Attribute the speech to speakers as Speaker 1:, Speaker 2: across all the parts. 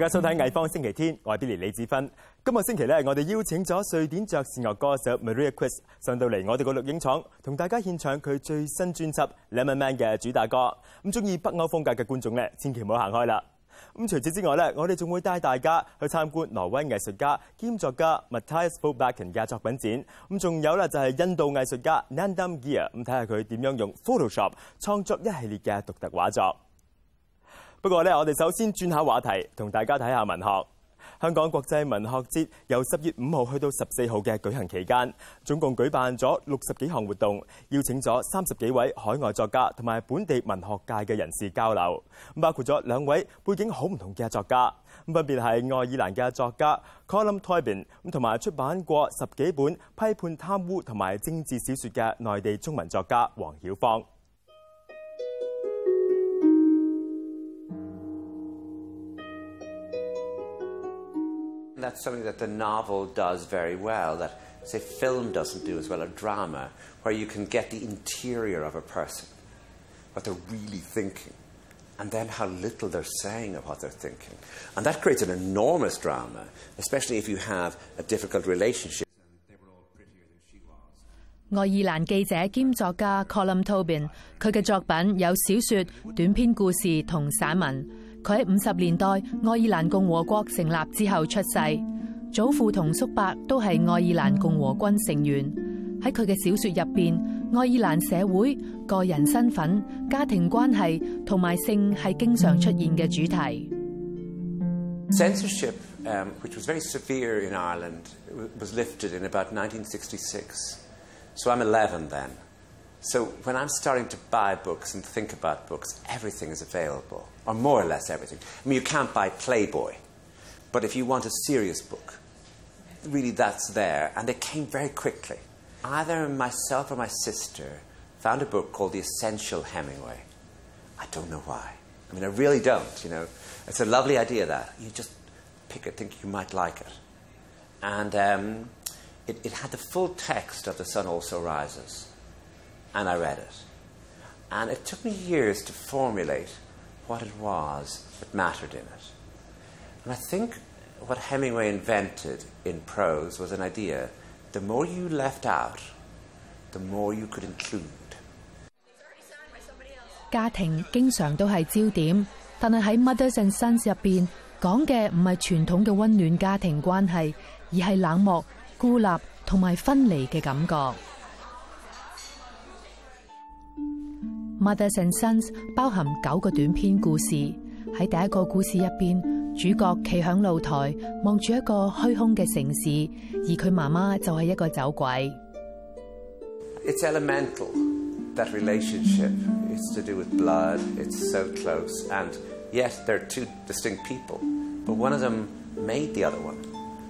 Speaker 1: 大家收睇《藝方星期天》，我係 Billy 李子芬。今日星期咧，我哋邀請咗瑞典爵士樂歌手 Maria Chris 上到嚟我哋個錄影廠，同大家獻唱佢最新專輯《Lemon Man》嘅主打歌。咁中意北歐風格嘅觀眾咧，千祈唔好行開啦。咁除此之外咧，我哋仲會帶大家去參觀挪威藝術家兼作家 Matthias Fobbacken 嘅作品展。咁仲有咧就係印度藝術家 Nandam Gear，咁睇下佢點樣用 Photoshop 創作一系列嘅獨特畫作。不過咧，我哋首先轉下話題，同大家睇下文學。香港國際文學節由十月五號去到十四號嘅舉行期間，總共舉辦咗六十幾項活動，邀請咗三十幾位海外作家同埋本地文學界嘅人士交流，包括咗兩位背景好唔同嘅作家，分別係愛爾蘭嘅作家 Colm Toibin，咁同埋出版過十幾本批判貪污同埋政治小說嘅內地中文作家黃曉芳。
Speaker 2: And that's something that the novel does very well, that, say, film doesn't do as well, a drama, where you can get the interior of a person, what they're really thinking, and then how little they're saying of what they're thinking. And that creates an enormous drama, especially if you have a difficult relationship.
Speaker 3: 愛爾蘭記者兼作家 Colm Toibin，佢嘅作品有小說、短篇故事同散文。佢喺五十年代愛爾蘭共和國成立之後出世，祖父同叔伯都係愛爾蘭共和軍成員。喺佢嘅小說入邊，愛爾蘭社會、個人身份、家庭關係同埋性係經常出現嘅主題。
Speaker 2: Censorship, um, which was very severe in Ireland, was lifted in about 1966. So I'm 11 then. So when I'm starting to buy books and think about books, everything is available, or more or less everything. I mean, you can't buy Playboy, but if you want a serious book, really that's there. And it came very quickly. Either myself or my sister found a book called The Essential Hemingway. I don't know why. I mean, I really don't, you know. It's a lovely idea that you just pick it, think you might like it. And um, it, it had the full text of The Sun Also Rises And I read it. And it took me years to formulate what it was that mattered in it. And I think what Hemingway invented in prose was an idea the more you left out, the more you could include.
Speaker 3: 家庭经常都系焦点，但系喺 Mothers and Sons 入边讲嘅唔系传统嘅温暖家庭关系，而系冷漠、孤立同埋分离嘅感觉。 Mothers and Sons 包含九个短篇故事，喺第一个故事入边，主角企响露台望住一个虚空嘅城市，而佢妈妈就系一个走鬼。
Speaker 2: It's elemental, that relationship. It's to do with blood, it's so close, and yes, they're two distinct people, but one of them made the other one.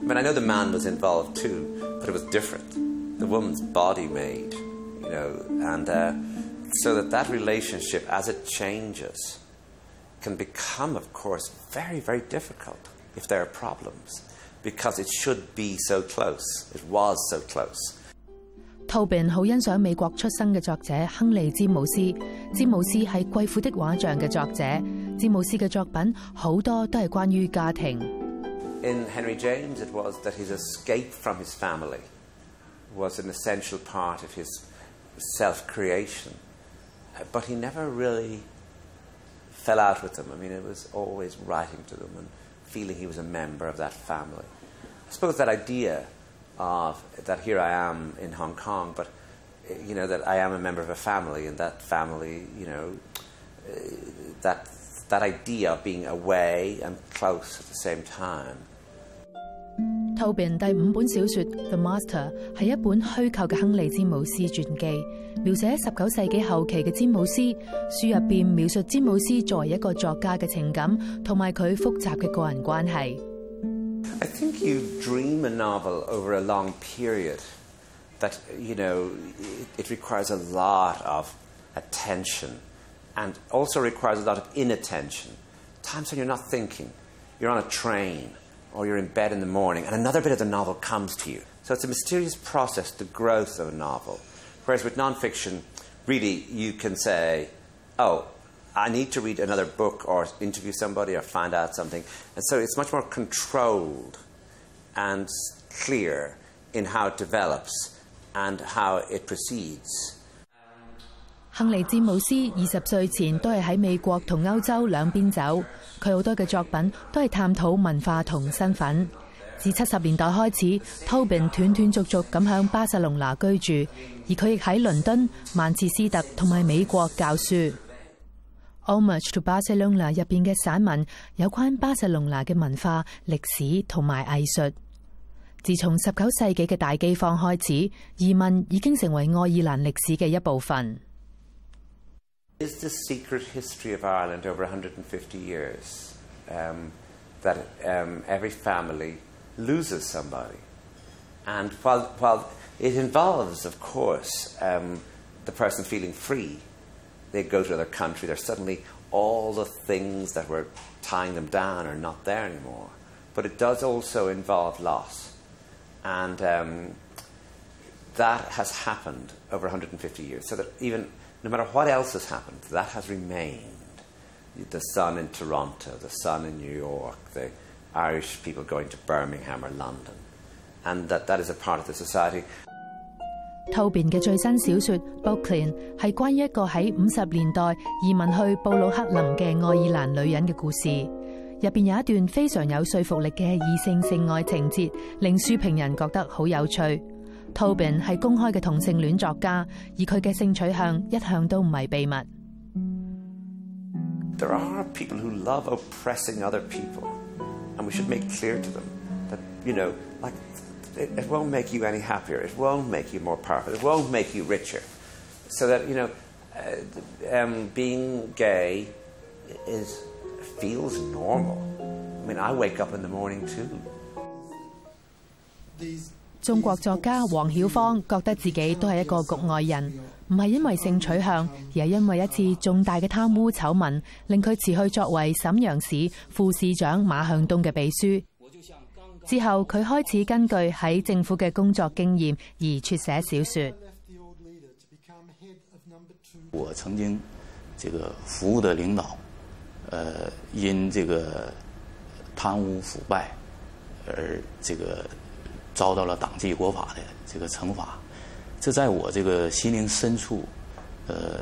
Speaker 2: I mean, I know the man was involved too, but it was different. The woman's body made, you know, and uh, so that that relationship, as it changes, can become, of course, very, very difficult if there are problems because it should be so close. It was so close.
Speaker 3: Toibin 好欣賞美國出生嘅作者亨利·詹姆斯。詹姆斯係《貴婦的畫像》嘅作者。詹姆斯嘅作品好多都係關於家庭。
Speaker 2: In Henry James, it was that his escape from his family was an essential part of his self-creation. But he never really fell out with them. I mean, it was always writing to them and feeling he was a member of that family. I suppose that idea of that here I am in Hong Kong, but you know that I am a member of a family, and that family, you know, uh, that that idea of being away and close at the same time.
Speaker 3: Tobin 第五本小说《The Master》系一本虚构嘅亨利詹姆斯传记，描写十九世纪后期嘅詹姆斯。书入边描述詹姆斯作为一个作家嘅情感，同埋佢复杂嘅个人关系。
Speaker 2: I think you dream a novel over a long period that, you know, it, it requires a lot of attention and also requires a lot of inattention. Times when you're not thinking, you're on a train or you're in bed in the morning and another bit of the novel comes to you. So it's a mysterious process, the growth of a novel. Whereas with nonfiction, really you can say, oh, I need to read another book or interview somebody or find out something. And so it's much more controlled and clear in how it develops and how it proceeds.
Speaker 3: 亨利詹姆斯二十歲前都係喺美國同歐洲兩邊走，佢好多嘅作品都係探討文化同身份。自七十年代開始，Tobin 斷斷續續咁向巴塞隆拿居住，而佢亦喺倫敦、曼彻斯特同埋美國教書。Homage to Barcelona 入边嘅散文有關巴塞隆拿嘅文化、歷史同埋藝術。自從十九世紀嘅大饥荒開始，移民已經成為愛爾蘭歷史嘅一部分。
Speaker 2: Is the secret history of Ireland over 150 years um, that um, every family loses somebody. And while, while it involves, of course, um, the person feeling free, they go to another country, they're suddenly all the things that were tying them down are not there anymore. But it does also involve loss. And um, that has happened over 150 years. So that even no matter what else has happened, that has remained. The sun in Toronto, the sun in New York, the Irish people going to Birmingham or London. And that, that is a part of the society.
Speaker 3: Tobin 嘅最新小說《Brooklyn》係關於一個喺五十年代移民去布魯克林嘅愛爾蘭女人嘅故事。入邊有一段非常有說服力嘅異性性愛情節，令書評人覺得好有趣。Toibin 係公開嘅同性戀作家，而佢嘅性取向一向都唔係秘密。
Speaker 2: There are people who love oppressing other people, and we should make clear to them that, you know, like it, it won't make you any happier, it won't make you more powerful, it won't make you richer. So that, you know, uh, um, being gay is feels normal. I mean, I wake up in the morning too.
Speaker 3: These 中國作家黃曉芳覺得自己都係一個局外人，唔係因為性取向，而係因為一次重大嘅貪污醜聞，令佢辭去作為沈陽市副市長馬向東嘅秘書。之後佢開始根據喺政府嘅工作經驗而撰寫小說。
Speaker 4: 我曾經這個服務的領導，呃，因這個貪污腐敗而這個。遭到了党纪國法的這個懲罰，這在我這個心靈深處，呃，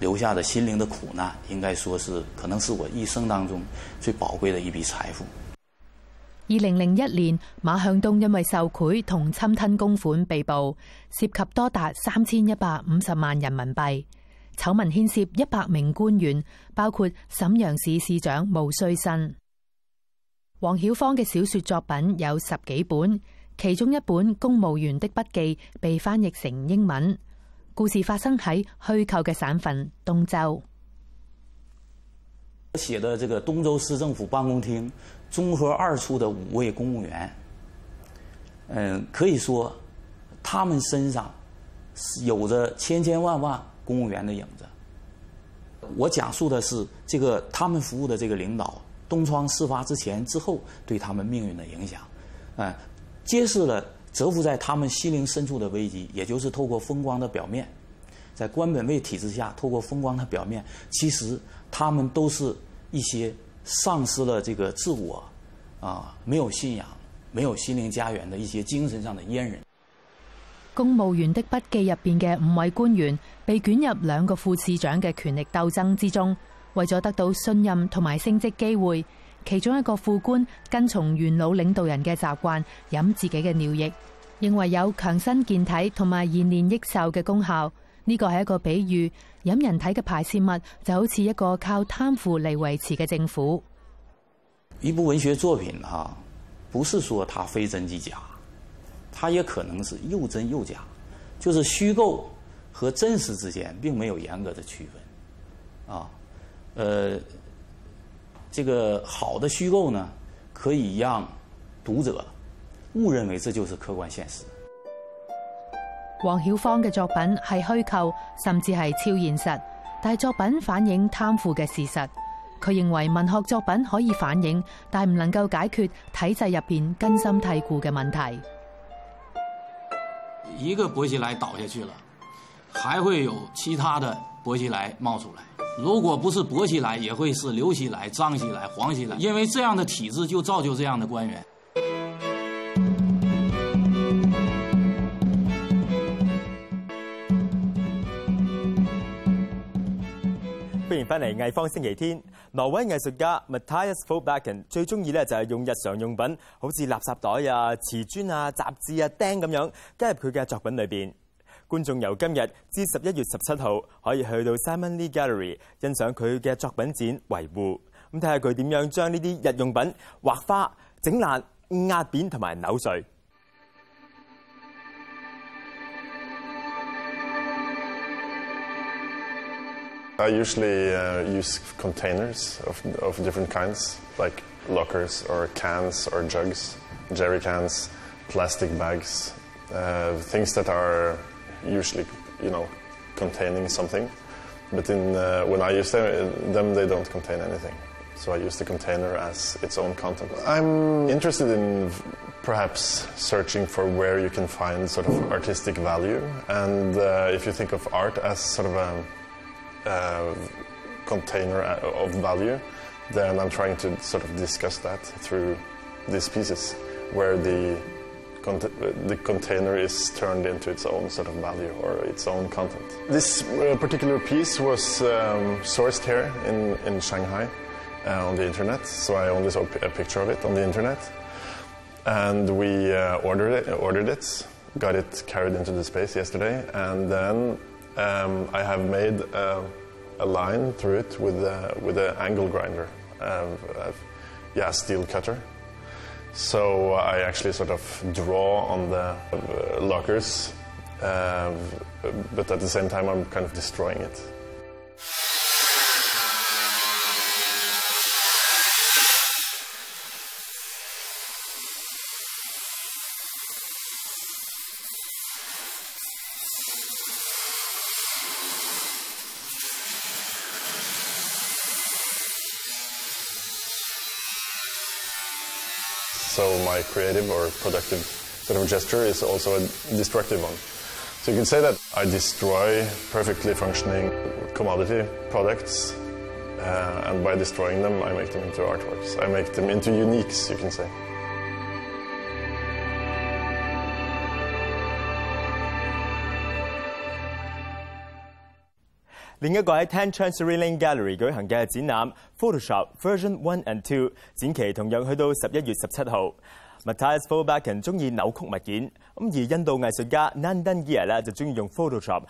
Speaker 4: 留下的心靈的苦難，應該說是可能是我一生當中最寶貴的一筆財富。
Speaker 3: 二零零一年，馬向東因為受贿同侵吞公款被捕，涉及多達三千一百五十萬人民幣。醜聞牽涉一百名官員，包括沈陽市市長毛遂信。黃曉芳嘅小說作品有十幾本。其中一本《公務員的筆記》被翻譯成英文，故事發生喺虛構嘅省份東州。
Speaker 4: 寫的這個東州市政府辦公廳中和二處的五位公務員，嗯，可以說他們身上有着千千萬萬公務員的影子。我講述的是這個他們服務的這個領導東窗事發之前之後對他們命運的影響，嗯。揭示了蛰伏在他们心灵深处的危机，也就是透过风光的表面，在官本位体制下，透过风光的表面，其实他们都是一些丧失了这个自我，啊，没有信仰、没有心灵家园的一些精神上的阉人。
Speaker 3: 公务员的笔记入边嘅五位官员被卷入两个副市长嘅权力斗争之中，为咗得到信任同埋升职机会。其中一個副官跟從元老領導人嘅習慣，飲自己嘅尿液，認為有強身健體同埋延年益壽嘅功效。呢個係一個比喻，飲人體嘅排泄物就好似一個靠貪腐嚟維持嘅政府。
Speaker 4: 一部文學作品哈，不是說它非真即假，它也可能是又真又假，就是虛構和真實之間並沒有嚴格的區分。啊，呃。這個好的虚构呢，可以让读者误认为这就是客观现实。
Speaker 3: 黃曉芳嘅作品系虚构，甚至系超现实，但係作品反映贪腐嘅事实。佢认为文学作品可以反映，但唔能够解决体制入边根深蒂固嘅问题。
Speaker 4: 一个薄熙来倒下去了，还会有其他的薄熙来冒出來。如果不是薄起来，也会是刘起来、张起来、黄起来，因为这样的体制就造就这样的官员。
Speaker 1: 歡迎翻嚟藝方星期天。挪威藝術家 Matthias Folbakken 最中意咧就係用日常用品，好似垃圾袋啊、瓷砖啊、雜誌啊、釘咁樣加入佢嘅作品裏邊。觀眾由今日至十一月十七號可以去到 Simon Lee Gallery 欣賞佢嘅作品展《維護》，咁睇下佢點樣將呢啲日用品畫花、整爛、壓扁同埋扭碎。
Speaker 5: I usually uh, use containers of, of different kinds, like lockers or cans or jugs, jerry cans, plastic bags, uh, things that are usually, you know, containing something. But in, uh, when I use them, them, they don't contain anything. So I use the container as its own content. I'm interested in perhaps searching for where you can find sort of artistic value. And uh, if you think of art as sort of a uh, container of value, then I'm trying to sort of discuss that through these pieces, where the the container is turned into its own sort of value or its own content. This uh, particular piece was um, sourced here in in Shanghai uh, on the internet, so I only saw a picture of it on the internet, and we uh, ordered it, ordered it, got it carried into the space yesterday, and then um, I have made uh, a line through it with uh, with an angle grinder, uh, yeah, steel cutter. So I actually sort of draw on the uh, lockers, uh, but at the same time I'm kind of destroying it. So my creative or productive sort of gesture is also a destructive one. So you can say that I destroy perfectly functioning commodity products, uh, and by destroying them, I make them into artworks. I make them into uniques, you can say.《
Speaker 1: 另一个喺 Ten Chancery Lane Gallery 举行嘅展览 Photoshop Version One and Two，展期同样去到十一月十七号。 Matias Fouberg 中意扭曲物件，咁而印度藝術家 Nandan 咧就中意用 Photoshop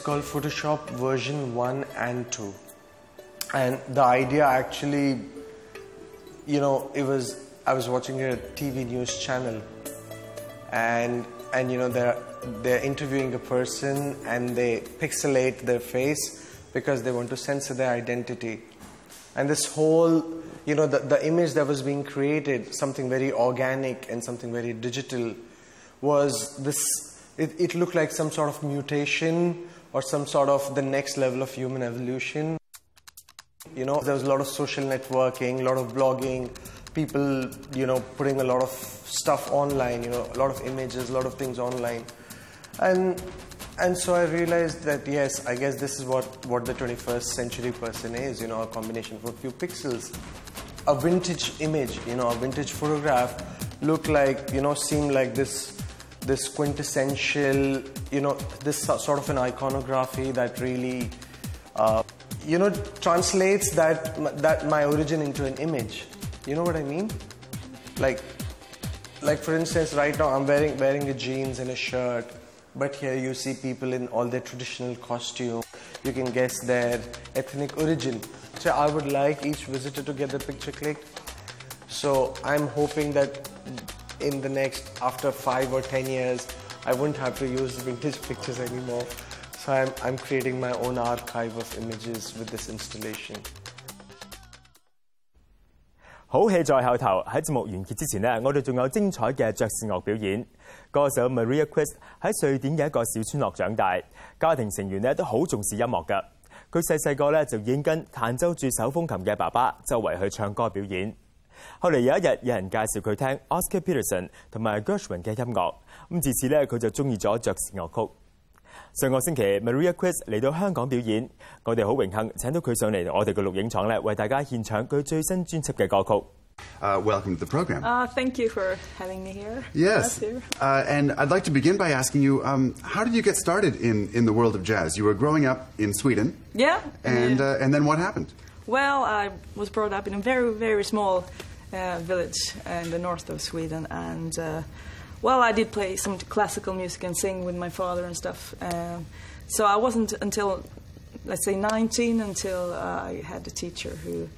Speaker 6: called Photoshop version one and two, and the idea actually, you know, it was I was watching a TV news channel, and and you know they're they're interviewing a person and they pixelate their face because they want to censor their identity. And this whole, you know, the, the image that was being created, something very organic and something very digital, was this it, it looked like some sort of mutation or some sort of the next level of human evolution. You know, there was a lot of social networking, a lot of blogging, people, you know, putting a lot of stuff online, you know, a lot of images, a lot of things online. And and so I realized that yes, I guess this is what, what the 21st century person is, you know, a combination of a few pixels. A vintage image, you know, a vintage photograph looked like, you know, seemed like this this quintessential, you know, this sort of an iconography that really, uh, you know, translates that that my origin into an image. You know what I mean? Like, like for instance, right now I'm wearing wearing a jeans and a shirt, but here you see people in all their traditional costume. You can guess their ethnic origin. So I would like each visitor to get the picture clicked. So I'm hoping that in the next, after five or ten years, I wouldn't have to use vintage pictures anymore. So I'm, I'm creating my own archive of images with this installation.
Speaker 1: 好戲在後頭，喺節目完結之前呢，我哋仲有精彩嘅爵士樂表演。歌手 Maria Quist 喺瑞典嘅一個小村落長大，家庭成員呢都好重視音樂㗎。佢細細個咧就已經跟彈奏住手風琴嘅爸爸周圍去唱歌表演。 後嚟有一日，有人介紹佢聽 Oscar Peterson 同埋 Gershwin 嘅音樂，咁自此咧佢就中意咗爵士樂曲。 上个星期 Maria Chris 嚟到香港表演，我哋好荣幸请到佢上嚟我哋嘅录影厂咧，为大家献唱佢最新专辑嘅歌曲。
Speaker 7: Uh, welcome to the program.
Speaker 8: Uh, thank you for having me here.
Speaker 7: yes.
Speaker 8: Us here.
Speaker 7: Uh, and I'd like to begin by asking you um, how did you get started in, in the world of jazz? You were growing up in Sweden,
Speaker 8: Yeah.
Speaker 7: and,
Speaker 8: yeah.
Speaker 7: uh, and then what happened?
Speaker 8: well, I was brought up in a very, very small uh, village in the north of Sweden, and uh, well, I did play some classical music and sing with my father and stuff. Um, so I wasn't until, let's say, 19 until uh, I had a teacher who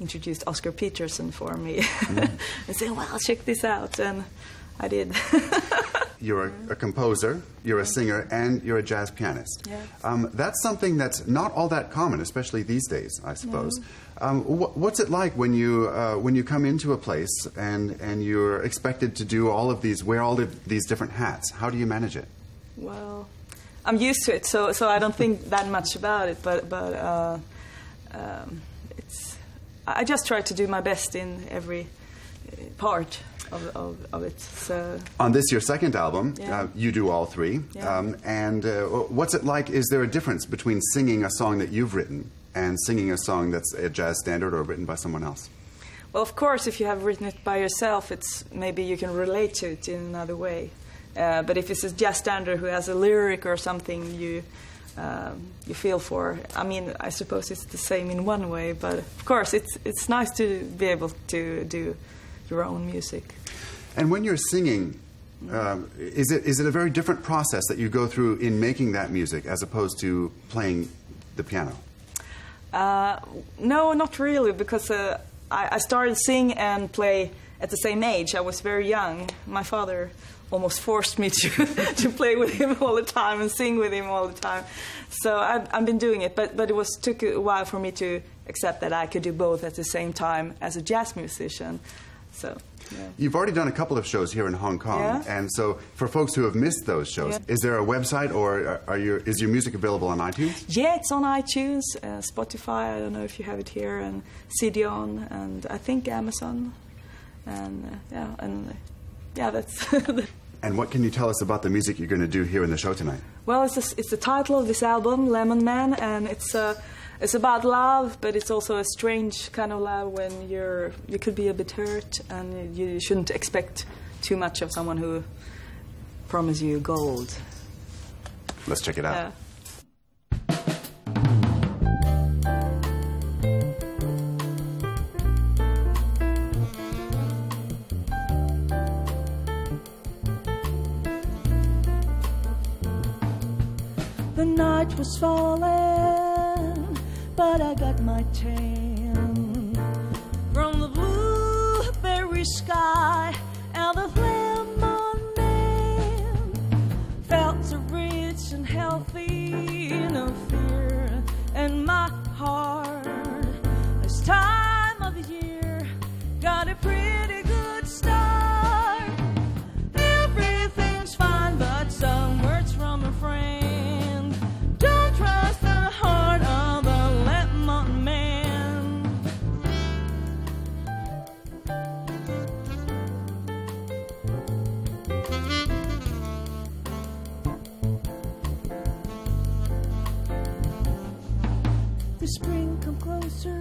Speaker 8: introduced Oscar Peterson for me and said, "Well, check this out," and I did.
Speaker 7: You're a, a composer, you're a singer, and you're a jazz pianist.
Speaker 8: Yeah.
Speaker 7: Um, that's something that's not all that common, especially these days, I suppose. Um, wh- what's it like when you, uh, when you come into a place and, and you're expected to do all of these, wear all of these different hats? How do you manage it?
Speaker 8: Well, I'm used to it, so so I don't think that much about it. But but uh, um, it's I I just try to do my best in every uh, part of, of, of it. So
Speaker 7: On this, your second album,
Speaker 8: Yeah.
Speaker 7: uh, you do all three.
Speaker 8: Yeah.
Speaker 7: Um, and uh, what's it like? Is there a difference between singing a song that you've written and singing a song that's a jazz standard or written by someone else?
Speaker 8: well, of course, if you have written it by yourself, it's maybe you can relate to it in another way. Uh, but if it's a jazz standard who has a lyric or something you um, you feel for, I mean, I suppose it's the same in one way. But of course, it's it's nice to be able to do your own music.
Speaker 7: And when you're singing, um, is, it, is it a very different process that you go through in making that music as opposed to playing the piano?
Speaker 8: Uh, no, not really, because uh, I, I started sing and play at the same age. I was very young. My father almost forced me to to play with him all the time and sing with him all the time. So I've, I've been doing it, but but it was took a while for me to accept that I could do both at the same time as a jazz musician. So. Yeah.
Speaker 7: You've already done a couple of shows here in Hong Kong,
Speaker 8: Yeah.
Speaker 7: and so for folks who have missed those shows,
Speaker 8: Yeah.
Speaker 7: is there a website or are- are your, is your music available on iTunes?
Speaker 8: Yeah, it's on iTunes, uh, Spotify. I don't know if you have it here, and CDON, and I think Amazon, and uh, yeah, and uh, yeah, that's.
Speaker 7: And what can you tell us about the music you're going to do here in the show tonight?
Speaker 8: well, it's the, it's the title of this album, Lemon Man, and it's uh, it's about love, but it's also a strange kind of love when you're you could be a bit hurt, and you shouldn't expect too much of someone who promises you gold.
Speaker 7: Let's check it out.
Speaker 8: Yeah. The night was falling, but I got my tan The spring come closer.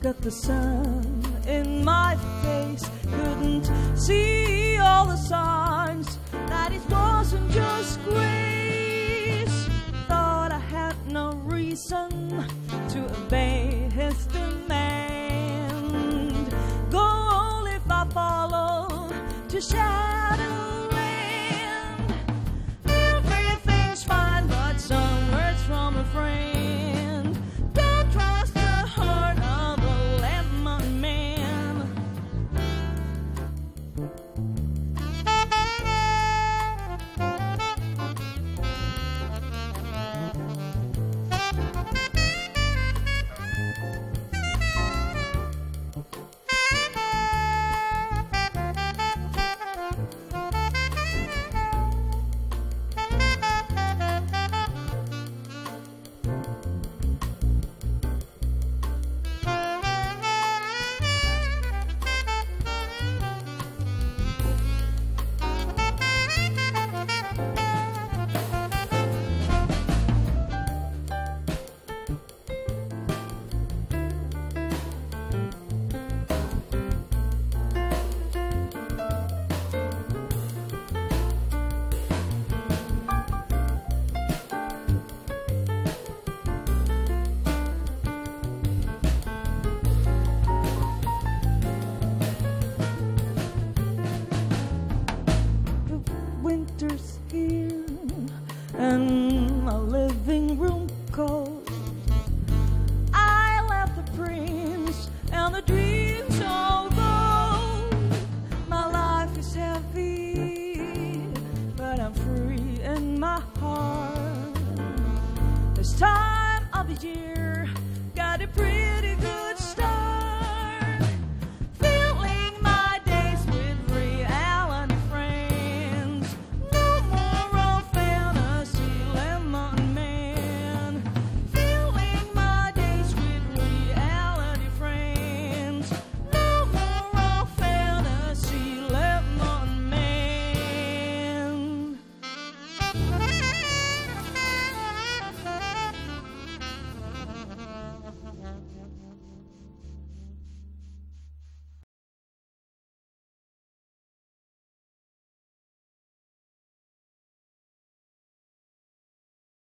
Speaker 8: Got the sun in my face. Couldn't see all the signs that it wasn't just grace. Thought I had no reason to obey his demand. Go Goal if I follow to Shadowland.